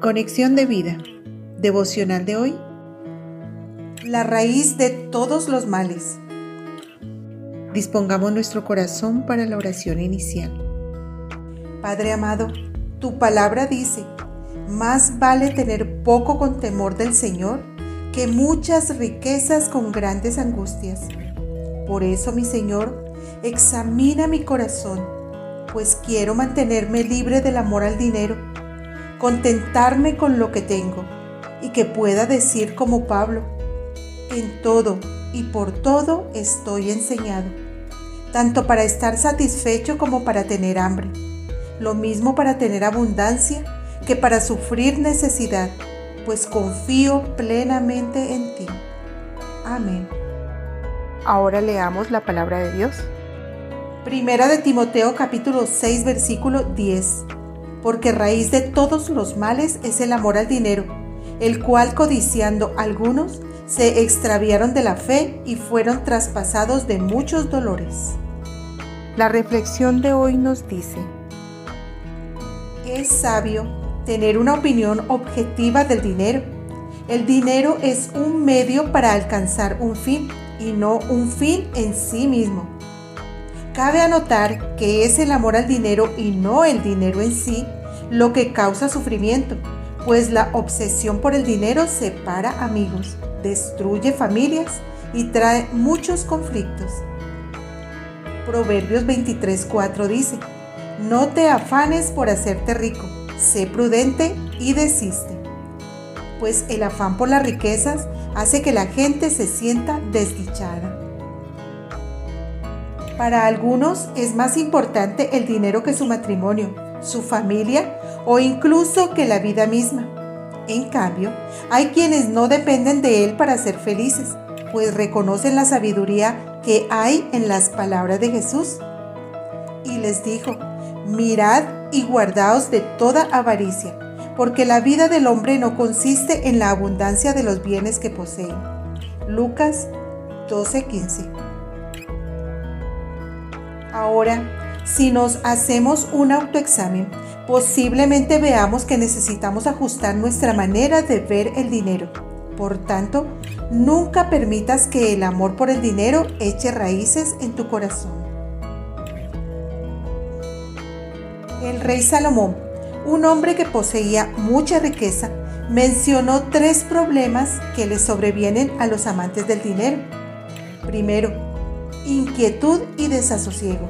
Conexión de vida. Devocional de hoy. La raíz de todos los males. Dispongamos nuestro corazón para la oración inicial. Padre amado, tu palabra dice, más vale tener poco con temor del Señor que muchas riquezas con grandes angustias. Por eso, mi Señor, examina mi corazón, pues quiero mantenerme libre del amor al dinero contentarme con lo que tengo y que pueda decir como Pablo, en todo y por todo estoy enseñado, tanto para estar satisfecho como para tener hambre, lo mismo para tener abundancia que para sufrir necesidad, pues confío plenamente en ti. Amén. Ahora leamos la palabra de Dios. Primera de Timoteo capítulo 6 versículo 10 porque raíz de todos los males es el amor al dinero, el cual codiciando algunos se extraviaron de la fe y fueron traspasados de muchos dolores. La reflexión de hoy nos dice, es sabio tener una opinión objetiva del dinero. El dinero es un medio para alcanzar un fin y no un fin en sí mismo. Cabe anotar que es el amor al dinero y no el dinero en sí lo que causa sufrimiento, pues la obsesión por el dinero separa amigos, destruye familias y trae muchos conflictos. Proverbios 23:4 dice, No te afanes por hacerte rico, sé prudente y desiste. Pues el afán por las riquezas hace que la gente se sienta desdichada. Para algunos es más importante el dinero que su matrimonio, su familia o incluso que la vida misma. En cambio, hay quienes no dependen de él para ser felices, pues reconocen la sabiduría que hay en las palabras de Jesús. Y les dijo, mirad y guardaos de toda avaricia, porque la vida del hombre no consiste en la abundancia de los bienes que posee. Lucas 12:15 Ahora, si nos hacemos un autoexamen, posiblemente veamos que necesitamos ajustar nuestra manera de ver el dinero. Por tanto, nunca permitas que el amor por el dinero eche raíces en tu corazón. El rey Salomón, un hombre que poseía mucha riqueza, mencionó tres problemas que le sobrevienen a los amantes del dinero. Primero, inquietud y desasosiego.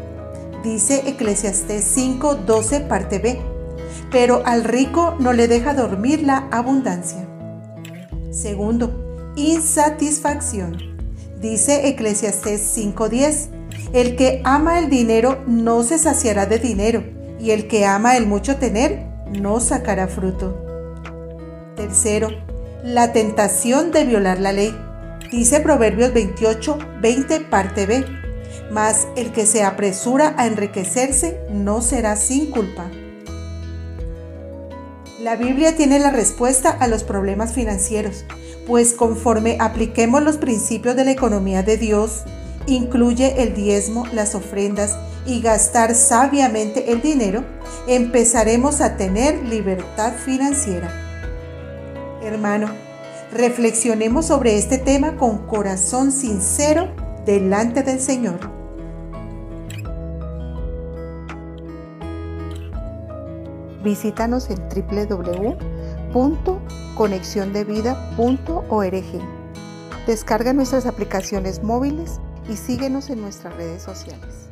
Dice Eclesiastés 5:12 parte B. Pero al rico no le deja dormir la abundancia. Segundo, insatisfacción. Dice Eclesiastés 5:10. El que ama el dinero no se saciará de dinero, y el que ama el mucho tener no sacará fruto. Tercero, la tentación de violar la ley. Dice Proverbios 28, 20, parte B. Mas el que se apresura a enriquecerse no será sin culpa. La Biblia tiene la respuesta a los problemas financieros, pues conforme apliquemos los principios de la economía de Dios, incluye el diezmo, las ofrendas y gastar sabiamente el dinero, empezaremos a tener libertad financiera. Hermano, Reflexionemos sobre este tema con corazón sincero delante del Señor. Visítanos en www.conexiondevida.org. Descarga nuestras aplicaciones móviles y síguenos en nuestras redes sociales.